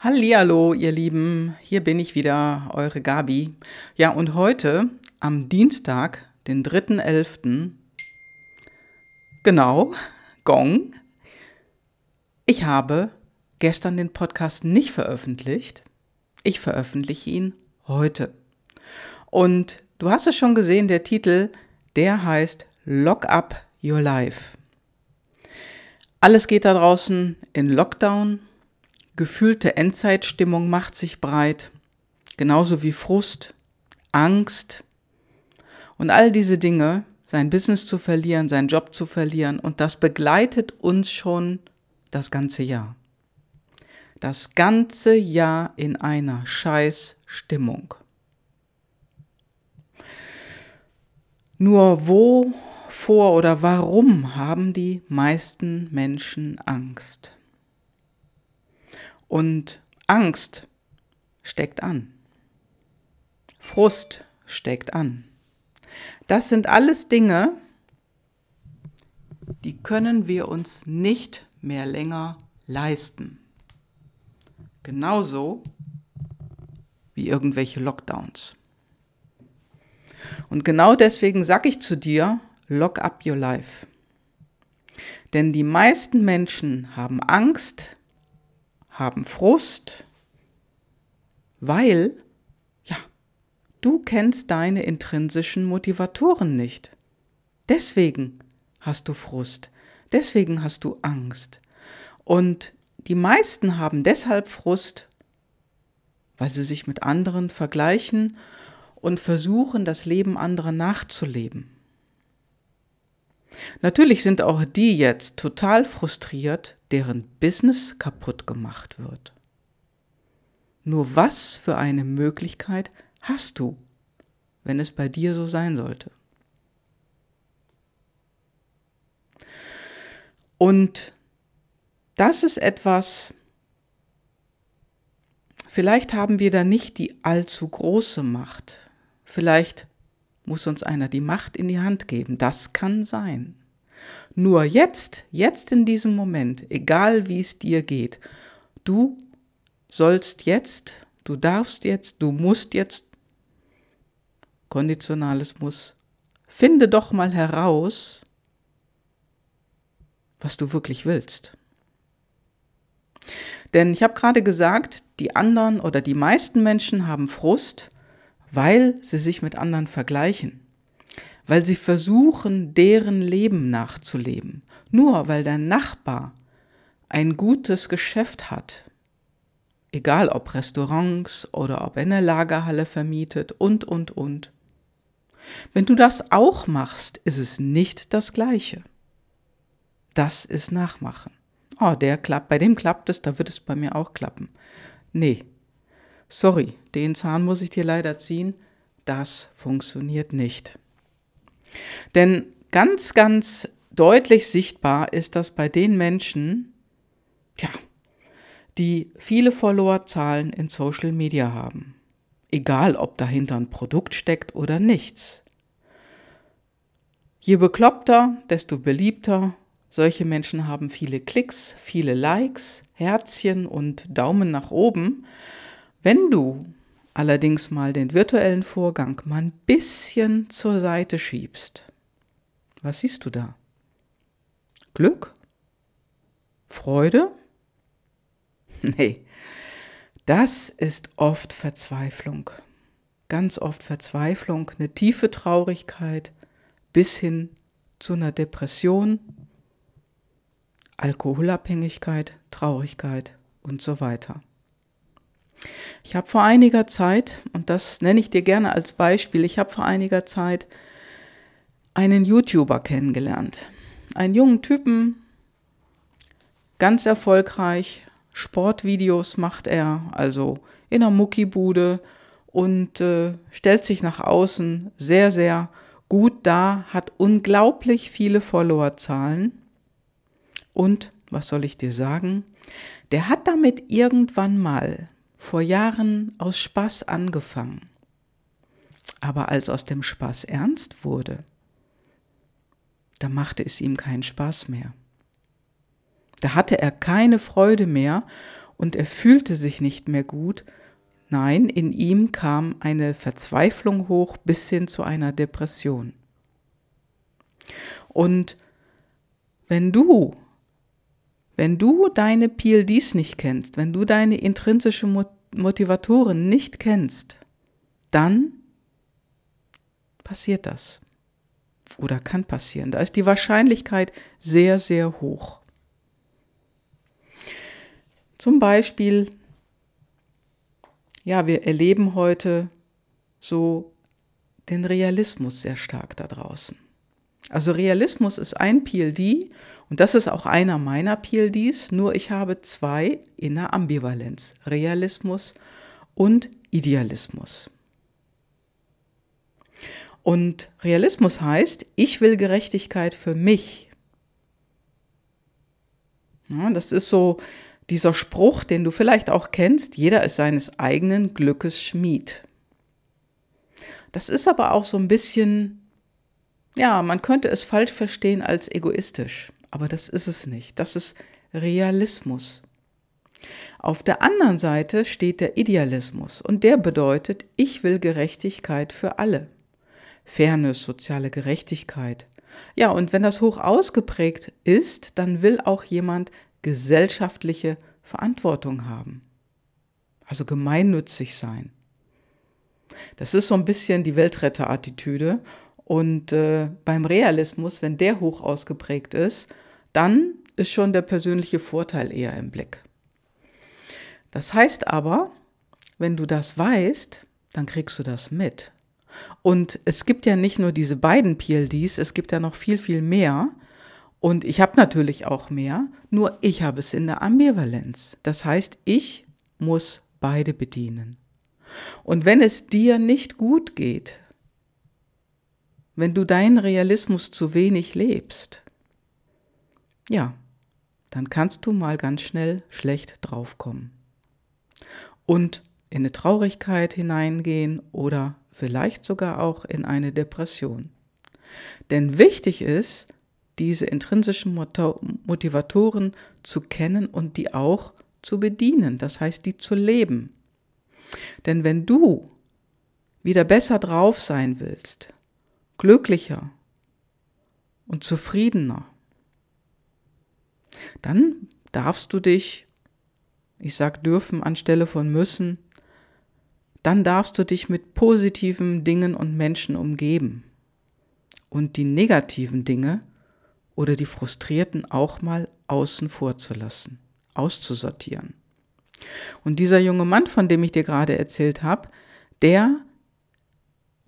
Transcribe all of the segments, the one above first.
Hallihallo, ihr Lieben, hier bin ich wieder, eure Gabi. Ja, und heute, am Dienstag, den 3.11., genau, Gong, ich habe gestern den Podcast nicht veröffentlicht. Ich veröffentliche ihn heute. Und du hast es schon gesehen, der Titel, der heißt Lock Up Your Life. Alles geht da draußen in Lockdown, Gefühlte Endzeitstimmung macht sich breit, genauso wie Frust, Angst und all diese Dinge, sein Business zu verlieren, seinen Job zu verlieren. Und das begleitet uns schon das ganze Jahr. Das ganze Jahr in einer Scheißstimmung. Nur wo, vor oder warum haben die meisten Menschen Angst? Und Angst steckt an. Frust steckt an. Das sind alles Dinge, die können wir uns nicht mehr länger leisten. Genauso wie irgendwelche Lockdowns. Und genau deswegen sage ich zu dir, lock up your life. Denn die meisten Menschen haben Angst, haben Frust, weil, ja, du kennst deine intrinsischen Motivatoren nicht. Deswegen hast du Frust, deswegen hast du Angst. Und die meisten haben deshalb Frust, weil sie sich mit anderen vergleichen und versuchen, das Leben anderer nachzuleben. Natürlich sind auch die jetzt total frustriert, deren Business kaputt gemacht wird. Nur was für eine Möglichkeit hast du, wenn es bei dir so sein sollte? Und das ist etwas, vielleicht haben wir da nicht die allzu große Macht. Vielleicht muss uns einer die Macht in die Hand geben. Das kann sein. Nur jetzt, jetzt in diesem Moment, egal wie es dir geht, du sollst jetzt, du darfst jetzt, du musst jetzt, konditionales Muss, finde doch mal heraus, was du wirklich willst. Denn ich habe gerade gesagt, die anderen oder die meisten Menschen haben Frust, weil sie sich mit anderen vergleichen, weil sie versuchen, deren Leben nachzuleben. Nur weil dein Nachbar ein gutes Geschäft hat, egal ob Restaurants oder ob er eine Lagerhalle vermietet und, und, und. Wenn du das auch machst, ist es nicht das Gleiche. Das ist Nachmachen. Oh, der klappt, bei dem klappt es, da wird es bei mir auch klappen. Nee, sorry, den Zahn muss ich dir leider ziehen, das funktioniert nicht. Denn ganz, ganz deutlich sichtbar ist das bei den Menschen, ja, die viele Followerzahlen in Social Media haben. Egal, ob dahinter ein Produkt steckt oder nichts. Je bekloppter, desto beliebter. Solche Menschen haben viele Klicks, viele Likes, Herzchen und Daumen nach oben. Wenn du allerdings mal den virtuellen Vorgang mal ein bisschen zur Seite schiebst, was siehst du da? Glück? Freude? Nee, das ist oft Verzweiflung. Ganz oft Verzweiflung, eine tiefe Traurigkeit bis hin zu einer Depression, Alkoholabhängigkeit, Traurigkeit und so weiter. Ich habe vor einiger Zeit, und das nenne ich dir gerne als Beispiel, ich habe vor einiger Zeit einen YouTuber kennengelernt. Einen jungen Typen, ganz erfolgreich, Sportvideos macht er, also in einer Muckibude und äh, stellt sich nach außen sehr, sehr gut dar, hat unglaublich viele Followerzahlen und, was soll ich dir sagen, der hat damit irgendwann mal vor Jahren aus Spaß angefangen. Aber als aus dem Spaß ernst wurde, da machte es ihm keinen Spaß mehr. Da hatte er keine Freude mehr und er fühlte sich nicht mehr gut. Nein, in ihm kam eine Verzweiflung hoch bis hin zu einer Depression. Und wenn du, wenn du deine PLDs nicht kennst, wenn du deine intrinsische Motivatoren nicht kennst, dann passiert das. Oder kann passieren. Da ist die Wahrscheinlichkeit sehr, sehr hoch. Zum Beispiel, ja, wir erleben heute so den Realismus sehr stark da draußen. Also Realismus ist ein PLD und das ist auch einer meiner PLDs, nur ich habe zwei in der Ambivalenz, Realismus und Idealismus. Und Realismus heißt, ich will Gerechtigkeit für mich. Ja, das ist so dieser Spruch, den du vielleicht auch kennst, jeder ist seines eigenen Glückes Schmied. Das ist aber auch so ein bisschen, ja, man könnte es falsch verstehen als egoistisch, aber das ist es nicht. Das ist Realismus. Auf der anderen Seite steht der Idealismus und der bedeutet, ich will Gerechtigkeit für alle. Fairness, soziale Gerechtigkeit. Ja, und wenn das hoch ausgeprägt ist, dann will auch jemand gesellschaftliche Verantwortung haben. Also gemeinnützig sein. Das ist so ein bisschen die Weltretterattitüde. Und äh, beim Realismus, wenn der hoch ausgeprägt ist, dann ist schon der persönliche Vorteil eher im Blick. Das heißt aber, wenn du das weißt, dann kriegst du das mit. Und es gibt ja nicht nur diese beiden PLDs, es gibt ja noch viel, viel mehr. Und ich habe natürlich auch mehr, nur ich habe es in der Ambivalenz. Das heißt, ich muss beide bedienen. Und wenn es dir nicht gut geht, wenn du deinen Realismus zu wenig lebst, ja, dann kannst du mal ganz schnell schlecht draufkommen. Und in eine Traurigkeit hineingehen oder vielleicht sogar auch in eine Depression. Denn wichtig ist, diese intrinsischen Motivatoren zu kennen und die auch zu bedienen, das heißt, die zu leben. Denn wenn du wieder besser drauf sein willst, glücklicher und zufriedener, dann darfst du dich, ich sag dürfen anstelle von müssen, dann darfst du dich mit positiven Dingen und Menschen umgeben und die negativen Dinge oder die Frustrierten auch mal außen vor zu lassen, auszusortieren. Und dieser junge Mann, von dem ich dir gerade erzählt habe, der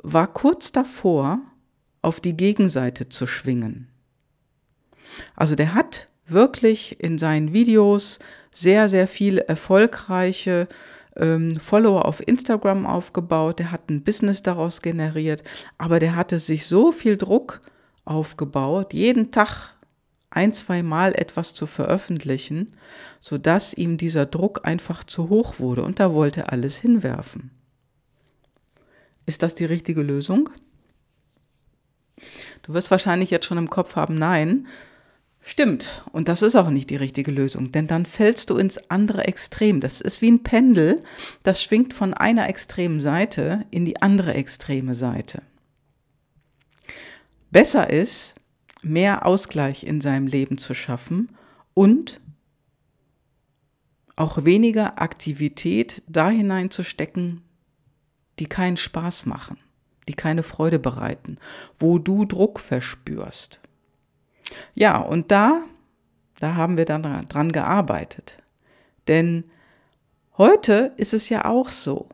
war kurz davor, auf die Gegenseite zu schwingen. Also der hat wirklich in seinen Videos sehr, sehr viele erfolgreiche ähm, Follower auf Instagram aufgebaut, der hat ein Business daraus generiert, aber der hatte sich so viel Druck aufgebaut, jeden Tag ein, zwei Mal etwas zu veröffentlichen, sodass ihm dieser Druck einfach zu hoch wurde und da wollte er alles hinwerfen. Ist das die richtige Lösung? Du wirst wahrscheinlich jetzt schon im Kopf haben, nein, Stimmt, und das ist auch nicht die richtige Lösung, denn dann fällst du ins andere Extrem. Das ist wie ein Pendel, das schwingt von einer extremen Seite in die andere extreme Seite. Besser ist, mehr Ausgleich in seinem Leben zu schaffen und auch weniger Aktivität da hineinzustecken, die keinen Spaß machen, die keine Freude bereiten, wo du Druck verspürst. Ja, und da, da haben wir dann dran gearbeitet. Denn heute ist es ja auch so.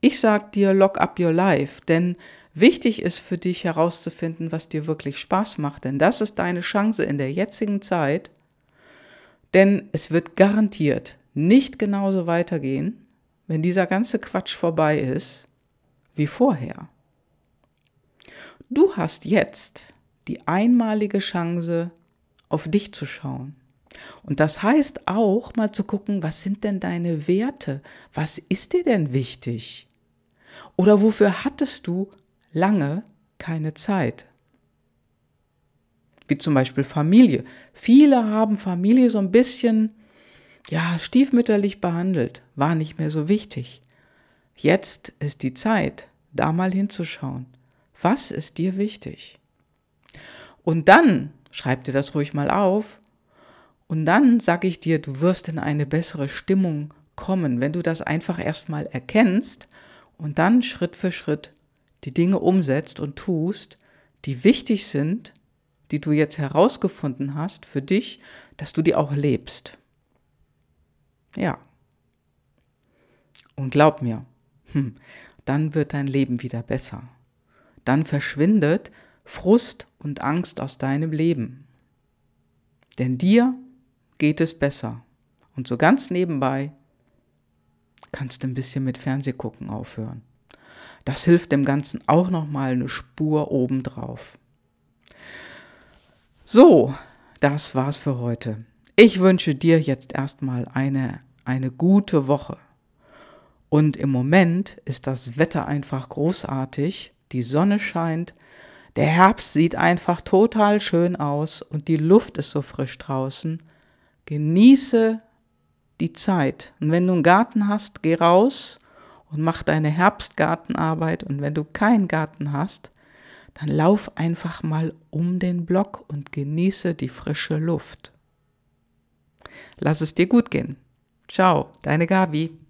Ich sag dir, lock up your life, denn Wichtig ist für dich herauszufinden, was dir wirklich Spaß macht, denn das ist deine Chance in der jetzigen Zeit, denn es wird garantiert nicht genauso weitergehen, wenn dieser ganze Quatsch vorbei ist, wie vorher. Du hast jetzt die einmalige Chance, auf dich zu schauen. Und das heißt auch mal zu gucken, was sind denn deine Werte? Was ist dir denn wichtig? Oder wofür hattest du lange keine Zeit. Wie zum Beispiel Familie. Viele haben Familie so ein bisschen, ja, stiefmütterlich behandelt, war nicht mehr so wichtig. Jetzt ist die Zeit, da mal hinzuschauen. Was ist dir wichtig? Und dann, schreib dir das ruhig mal auf, und dann sage ich dir, du wirst in eine bessere Stimmung kommen, wenn du das einfach erstmal erkennst und dann Schritt für Schritt die Dinge umsetzt und tust, die wichtig sind, die du jetzt herausgefunden hast für dich, dass du die auch lebst. Ja. Und glaub mir, hm, dann wird dein Leben wieder besser. Dann verschwindet Frust und Angst aus deinem Leben. Denn dir geht es besser. Und so ganz nebenbei kannst du ein bisschen mit Fernsehgucken aufhören. Das hilft dem Ganzen auch nochmal eine Spur obendrauf. So, das war's für heute. Ich wünsche dir jetzt erstmal eine, eine gute Woche. Und im Moment ist das Wetter einfach großartig. Die Sonne scheint. Der Herbst sieht einfach total schön aus und die Luft ist so frisch draußen. Genieße die Zeit. Und wenn du einen Garten hast, geh raus und mach deine Herbstgartenarbeit. Und wenn du keinen Garten hast, dann lauf einfach mal um den Block und genieße die frische Luft. Lass es dir gut gehen. Ciao, deine Gabi.